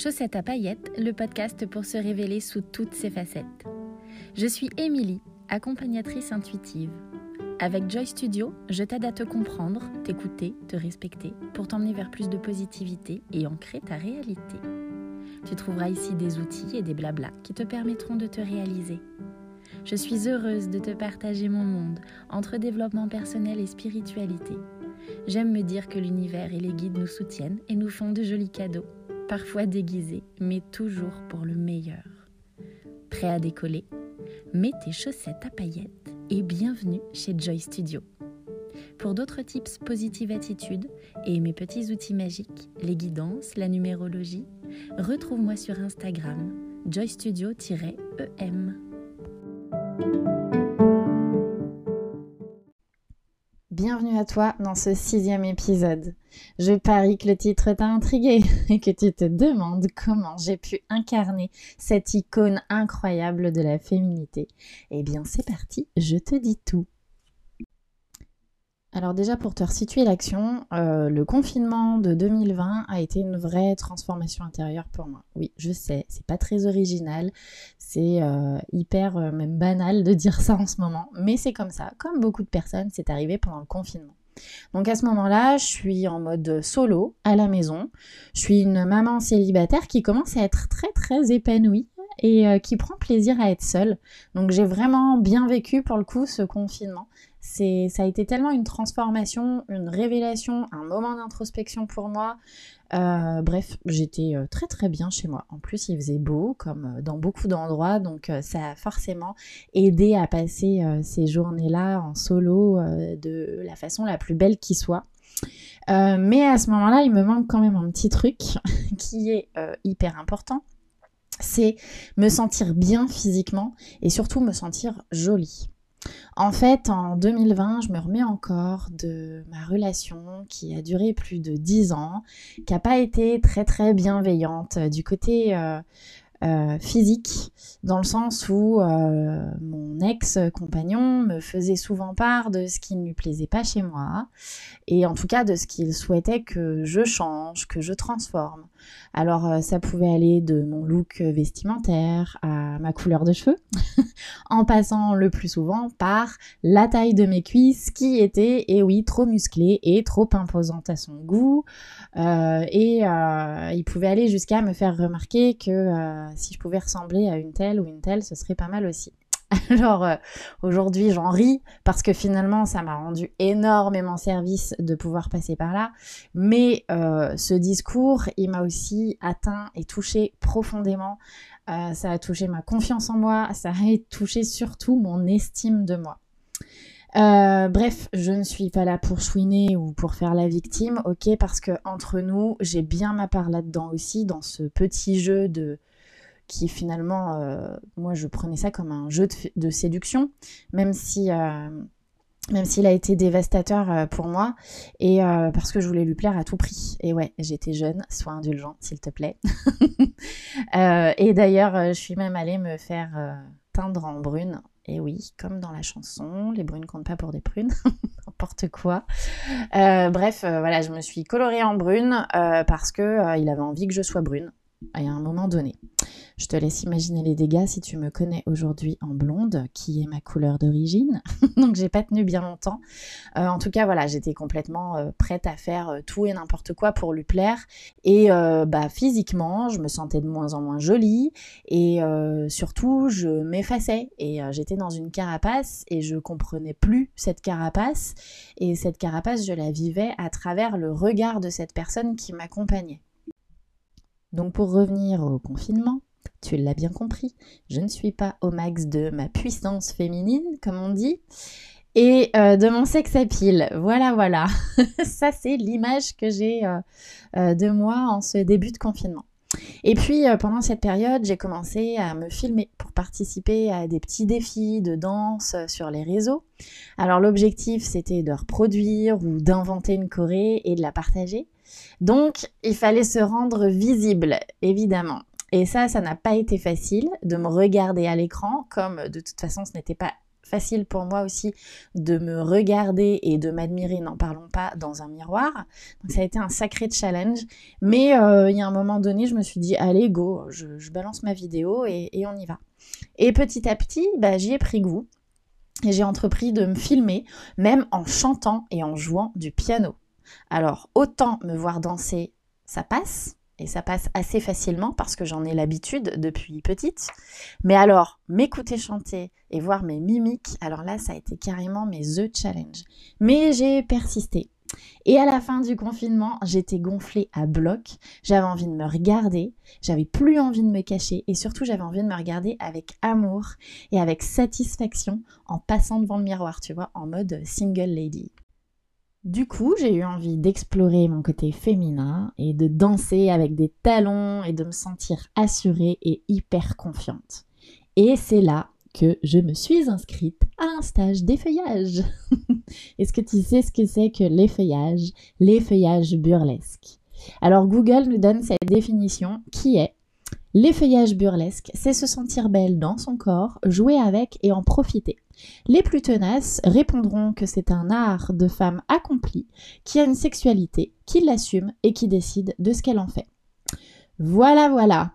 Chaussette à paillettes, le podcast pour se révéler sous toutes ses facettes. Je suis Émilie, accompagnatrice intuitive. Avec Joy Studio, je t'aide à te comprendre, t'écouter, te respecter pour t'emmener vers plus de positivité et ancrer ta réalité. Tu trouveras ici des outils et des blablas qui te permettront de te réaliser. Je suis heureuse de te partager mon monde entre développement personnel et spiritualité. J'aime me dire que l'univers et les guides nous soutiennent et nous font de jolis cadeaux parfois déguisé, mais toujours pour le meilleur. Prêt à décoller? Mets tes chaussettes à paillettes et bienvenue chez Joy Studio. Pour d'autres tips positive attitude et mes petits outils magiques, les guidances, la numérologie, retrouve-moi sur Instagram joystudio-em. Bienvenue à toi dans ce sixième épisode. Je parie que le titre t'a intrigué et que tu te demandes comment j'ai pu incarner cette icône incroyable de la féminité. Eh bien c'est parti, je te dis tout. Alors déjà pour te resituer l'action, euh, le confinement de 2020 a été une vraie transformation intérieure pour moi. Oui, je sais, c'est pas très original, c'est euh, hyper euh, même banal de dire ça en ce moment, mais c'est comme ça. Comme beaucoup de personnes, c'est arrivé pendant le confinement. Donc à ce moment-là, je suis en mode solo à la maison. Je suis une maman célibataire qui commence à être très très épanouie et qui prend plaisir à être seule. Donc j'ai vraiment bien vécu pour le coup ce confinement ça a été tellement une transformation, une révélation, un moment d'introspection pour moi. Euh, bref, j'étais euh, très très bien chez moi. En plus, il faisait beau, comme euh, dans beaucoup d'endroits, donc ça a forcément aidé à passer ces journées-là en solo de la façon la plus belle qui soit. mais à ce moment-là, il me manque quand même un petit truc qui est hyper important. C'est me sentir bien physiquement et surtout me sentir jolie. En fait, en 2020, je me remets encore de ma relation qui a duré plus de 10 ans, qui n'a pas été très très bienveillante du côté euh, euh, physique, dans le sens où euh, mon ex-compagnon me faisait souvent part de ce qui ne lui plaisait pas chez moi, et en tout cas de ce qu'il souhaitait que je change, que je transforme. Alors euh, ça pouvait aller de mon look vestimentaire à ma couleur de cheveux, en passant le plus souvent par la taille de mes cuisses qui était, et oui, trop musclée et trop imposante à son goût. et il pouvait aller jusqu'à me faire remarquer que si je pouvais ressembler à une telle ou une telle, ce serait pas mal aussi. Alors euh, aujourd'hui j'en ris parce que finalement ça m'a rendu énormément service de pouvoir passer par là. Mais euh, ce discours il m'a aussi atteint et touché profondément. Euh, ça a touché ma confiance en moi, ça a touché surtout mon estime de moi. bref, je ne suis pas là pour chouiner ou pour faire la victime, ok, parce que entre nous, j'ai bien ma part là-dedans aussi, dans ce petit jeu de qui finalement, euh, moi je prenais ça comme un jeu de, séduction, même si, euh, même s'il a été dévastateur euh, pour moi, et parce que je voulais lui plaire à tout prix. Et ouais, j'étais jeune, sois indulgent s'il te plaît. et d'ailleurs, je suis même allée me faire teindre en brune. Et oui, comme dans la chanson, les brunes comptent pas pour des prunes, n'importe quoi. bref, voilà, je me suis colorée en brune parce que il avait envie que je sois brune à un moment donné. Je te laisse imaginer les dégâts si tu me connais aujourd'hui en blonde, qui est ma couleur d'origine. Donc j'ai pas tenu bien longtemps. Euh, en tout cas, voilà, j'étais complètement euh, prête à faire euh, tout et n'importe quoi pour lui plaire. Et bah physiquement, je me sentais de moins en moins jolie et surtout, je m'effaçais et j'étais dans une carapace et je comprenais plus cette carapace. Et cette carapace, je la vivais à travers le regard de cette personne qui m'accompagnait. Donc pour revenir au confinement, tu l'as bien compris, je ne suis pas au max de ma puissance féminine, comme on dit, et euh, de mon sexe à pile. Voilà, voilà. Ça, c'est l'image que j'ai euh, euh, de moi en ce début de confinement. Et puis pendant cette période, j'ai commencé à me filmer pour participer à des petits défis de danse sur les réseaux. Alors l'objectif, c'était de reproduire ou d'inventer une choré et de la partager. Donc, il fallait se rendre visible, évidemment. Et ça, ça n'a pas été facile de me regarder à l'écran, comme de toute façon ce n'était pas facile pour moi aussi de me regarder et de m'admirer, n'en parlons pas, dans un miroir. Donc ça a été un sacré challenge. Mais euh, il y a un moment donné, je me suis dit, allez, go, je, balance ma vidéo et, on y va. Et petit à petit, bah, j'y ai pris goût. Et j'ai entrepris de me filmer, même en chantant et en jouant du piano. Alors, autant me voir danser, ça passe, et ça passe assez facilement parce que j'en ai l'habitude depuis petite. Mais alors, m'écouter chanter et voir mes mimiques, alors là, ça a été carrément mes The Challenge. Mais j'ai persisté. Et à la fin du confinement, j'étais gonflée à bloc, j'avais envie de me regarder, j'avais plus envie de me cacher et surtout j'avais envie de me regarder avec amour et avec satisfaction en passant devant le miroir, tu vois, en mode single lady. Du coup, j'ai eu envie d'explorer mon côté féminin et de danser avec des talons et de me sentir assurée et hyper confiante. Et c'est là que je me suis inscrite à un stage d'effeuillage. Est-ce que tu sais ce que c'est que l'effeuillage? L'effeuillage burlesque. Alors Google nous donne cette définition qui est L'effeuillage burlesque, c'est se sentir belle dans son corps, jouer avec et en profiter. Les plus tenaces répondront que c'est un art de femme accomplie, qui a une sexualité, qui l'assume et qui décide de ce qu'elle en fait. Voilà, voilà.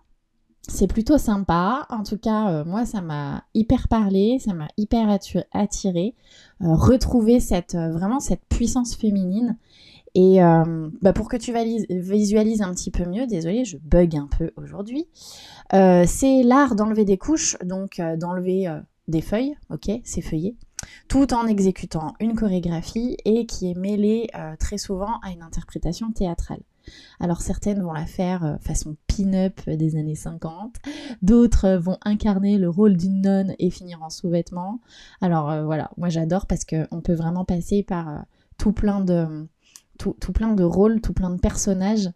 C'est plutôt sympa. En tout cas, euh, moi, ça m'a hyper parlé, ça m'a hyper attiré. Euh, retrouver cette, euh, vraiment cette puissance féminine. Et bah, pour que tu visualises un petit peu mieux, désolé, je bug un peu aujourd'hui, c'est l'art d'enlever des couches, donc d'enlever des feuilles, ok, c'est feuillé, tout en exécutant une chorégraphie et qui est mêlée euh, très souvent à une interprétation théâtrale. Alors certaines vont la faire euh, façon pin-up des années 50, d'autres vont incarner le rôle d'une nonne et finir en sous-vêtements. Alors euh, voilà, moi j'adore parce qu'on peut vraiment passer par tout plein de tout, plein de rôles, tout plein de personnages.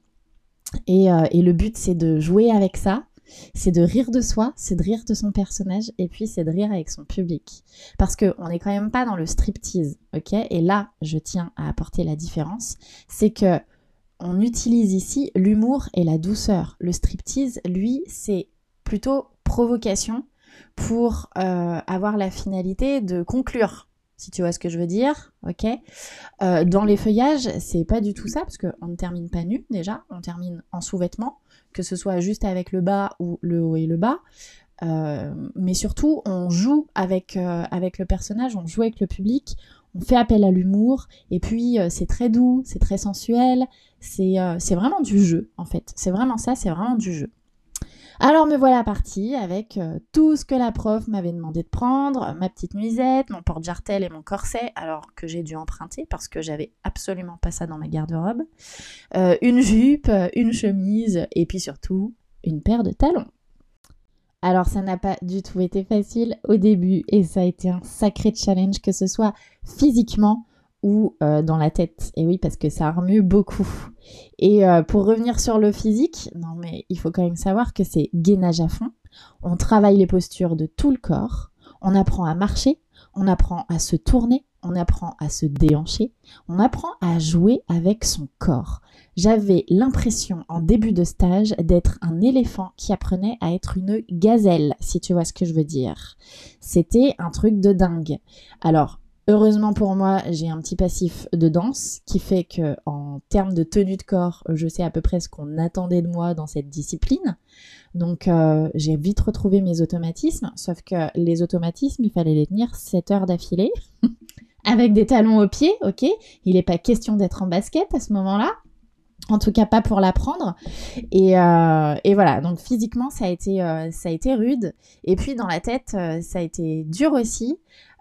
Et, et le but c'est de jouer avec ça, c'est de rire de soi, c'est de rire de son personnage, et puis c'est de rire avec son public. Parce qu'on n'est quand même pas dans le striptease, ok? Et là, je tiens à apporter la différence, c'est que on utilise ici l'humour et la douceur. Le striptease, lui, c'est plutôt provocation pour euh, avoir la finalité de conclure si tu vois ce que je veux dire, ok euh, Dans les feuillages, c'est pas du tout ça, parce qu'on ne termine pas nu déjà, on termine en sous-vêtements, que ce soit juste avec le bas ou le haut et le bas. Euh, mais surtout, on joue avec, euh, avec le personnage, on joue avec le public, on fait appel à l'humour, et puis c'est très doux, c'est très sensuel, c'est vraiment du jeu en fait. C'est vraiment ça, c'est vraiment du jeu. Alors me voilà partie avec euh, tout ce que la prof m'avait demandé de prendre, ma petite nuisette, mon porte-jartel et mon corset, alors que j'ai dû emprunter parce que j'avais absolument pas ça dans ma garde-robe, euh, une jupe, une chemise et puis surtout une paire de talons. Alors ça n'a pas du tout été facile au début et ça a été un sacré challenge que ce soit physiquement ou euh, dans la tête. Et oui, parce que ça remue beaucoup. Et euh, pour revenir sur le physique, non mais il faut quand même savoir que c'est gainage à fond. On travaille les postures de tout le corps. On apprend à marcher, on apprend à se tourner, on apprend à se déhancher, on apprend à jouer avec son corps. J'avais l'impression en début de stage d'être un éléphant qui apprenait à être une gazelle, si tu vois ce que je veux dire. C'était un truc de dingue. Alors, Heureusement pour moi, j'ai un petit passif de danse qui fait que en termes de tenue de corps, je sais à peu près ce qu'on attendait de moi dans cette discipline. Donc euh, j'ai vite retrouvé mes automatismes, sauf que les automatismes, il fallait les tenir 7 heures d'affilée avec des talons aux pieds, ok? Il n'est pas question d'être en basket à ce moment-là. En tout cas, pas pour l'apprendre. Et, euh, voilà, donc physiquement, ça a, été, euh, ça a été rude. Et puis dans la tête, ça a été dur aussi.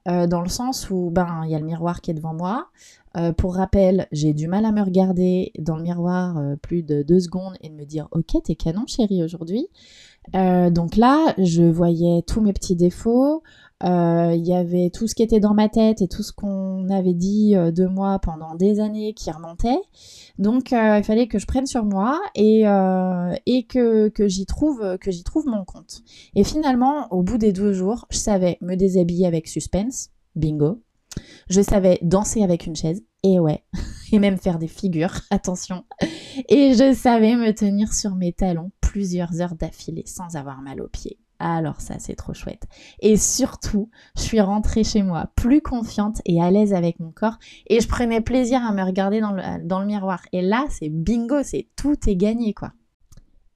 Euh, dans le sens où ben il y a le miroir qui est devant moi. Euh, pour rappel, j'ai du mal à me regarder dans le miroir euh, plus de deux secondes et de me dire ok t'es canon chérie aujourd'hui. donc là, je voyais tous mes petits défauts. Il y avait tout ce qui était dans ma tête et tout ce qu'on avait dit de moi pendant des années qui remontait. Donc il fallait que je prenne sur moi et, et que, que j'y trouve que j'y trouve mon compte. Et finalement, au bout des deux jours, je savais me déshabiller avec suspense, bingo. Je savais danser avec une chaise, et ouais, et même faire des figures, attention. Et je savais me tenir sur mes talons plusieurs heures d'affilée sans avoir mal aux pieds. Alors ça, c'est trop chouette. Et surtout, je suis rentrée chez moi plus confiante et à l'aise avec mon corps et je prenais plaisir à me regarder dans le, miroir. Et là, c'est bingo, c'est tout est gagné quoi.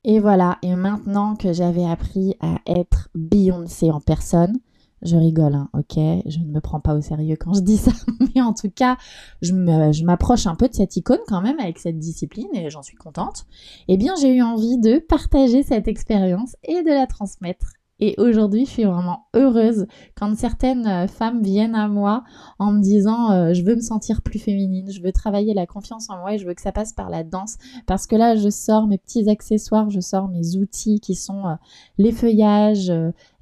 Et voilà, et maintenant que j'avais appris à être Beyoncé en personne, je rigole, hein, ok, je ne me prends pas au sérieux quand je dis ça, mais en tout cas, je m'approche un peu de cette icône quand même avec cette discipline et j'en suis contente. Eh bien, j'ai eu envie de partager cette expérience et de la transmettre et aujourd'hui, je suis vraiment heureuse quand certaines euh, femmes viennent à moi en me disant euh, je veux me sentir plus féminine, je veux travailler la confiance en moi et je veux que ça passe par la danse. Parce que là, je sors mes petits accessoires, je sors mes outils qui sont euh, les feuillages,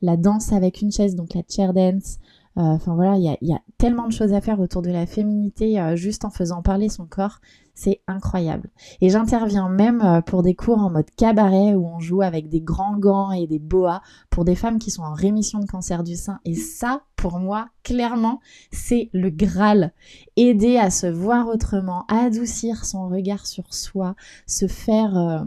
la danse avec une chaise, donc la chair dance, enfin voilà, il y a, tellement de choses à faire autour de la féminité juste en faisant parler son corps. C'est incroyable. Et j'interviens même euh, pour des cours en mode cabaret où on joue avec des grands gants et des boas pour des femmes qui sont en rémission de cancer du sein. Et ça, pour moi, clairement, c'est le Graal. Aider à se voir autrement, adoucir son regard sur soi, se faire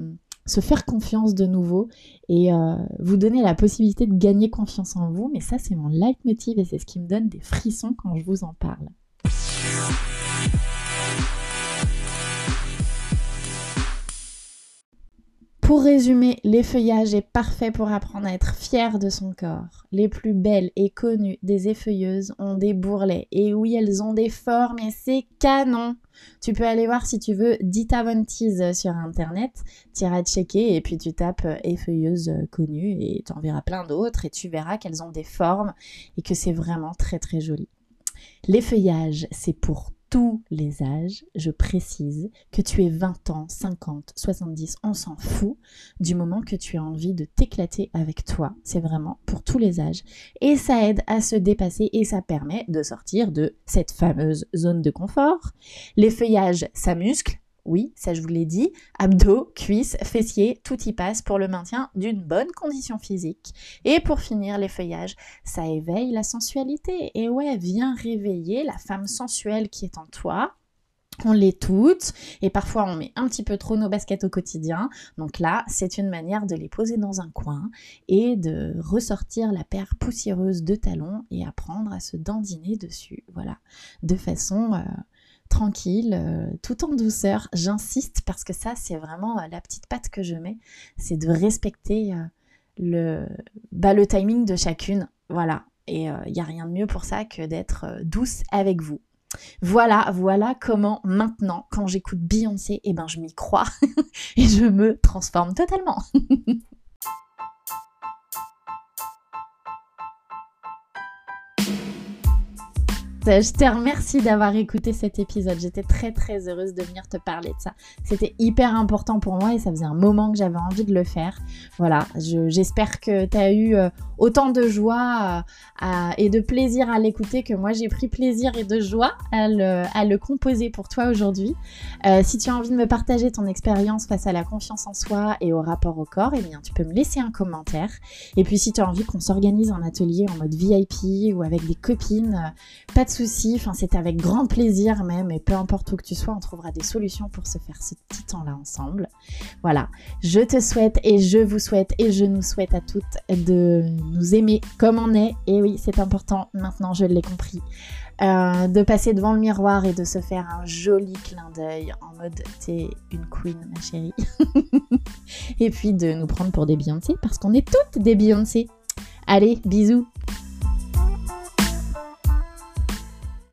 faire confiance de nouveau et euh, vous donner la possibilité de gagner confiance en vous. Mais ça, c'est mon leitmotiv et c'est ce qui me donne des frissons quand je vous en parle. Pour résumer, l'effeuillage est parfait pour apprendre à être fier de son corps. Les plus belles et connues des effeuilleuses ont des bourrelets. Et oui, elles ont des formes et c'est canon. Tu peux aller voir si tu veux Dita Von sur internet, tu iras checker et puis tu tapes effeuilleuse connue et tu en verras plein d'autres et tu verras qu'elles ont des formes et que c'est vraiment très très joli. L'effeuillage, c'est pour tous les âges, je précise, que tu aies 20 ans, 50, 70, on s'en fout, du moment que tu as envie de t'éclater avec toi. C'est vraiment pour tous les âges. Et ça aide à se dépasser et ça permet de sortir de cette fameuse zone de confort. Les feuillages, ça muscle, oui, ça je vous l'ai dit, abdos, cuisses, fessiers, tout y passe pour le maintien d'une bonne condition physique. Et pour finir, les feuillages, ça éveille la sensualité. Et ouais, viens réveiller la femme sensuelle qui est en toi. On l'est toutes et parfois on met un petit peu trop nos baskets au quotidien. Donc là, c'est une manière de les poser dans un coin et de ressortir la paire poussiéreuse de talons et apprendre à se dandiner dessus. Voilà, de façon euh, tranquille, euh, tout en douceur. J'insiste parce que ça, c'est vraiment euh, la petite patte que je mets, c'est de respecter euh, le, bah, le timing de chacune. Voilà. Et il n'y a rien de mieux pour ça que d'être douce avec vous. Voilà, voilà comment maintenant, quand j'écoute Beyoncé, eh ben, je m'y crois et je me transforme totalement. Je te remercie d'avoir écouté cet épisode. J'étais très très heureuse de venir te parler de ça. C'était hyper important pour moi et ça faisait un moment que j'avais envie de le faire. Voilà, j'espère que tu as eu euh, autant de joie euh, et de plaisir à l'écouter que moi j'ai pris plaisir et de joie à le, composer pour toi aujourd'hui. Euh, si tu as envie de me partager ton expérience face à la confiance en soi et au rapport au corps, eh bien tu peux me laisser un commentaire. Et puis si tu as envie qu'on s'organise un atelier en mode VIP ou avec des copines, pas de souci, enfin c'est avec grand plaisir même, et peu importe où que tu sois, on trouvera des solutions pour se faire ce petit temps-là ensemble. Voilà, je te souhaite et je vous souhaite et je nous souhaite à toutes de nous aimer comme on est, et oui c'est important, maintenant je l'ai compris. Euh, de passer devant le miroir et de se faire un joli clin d'œil en mode t'es une queen ma chérie. et puis de nous prendre pour des Beyoncé parce qu'on est toutes des Beyoncé. Allez, bisous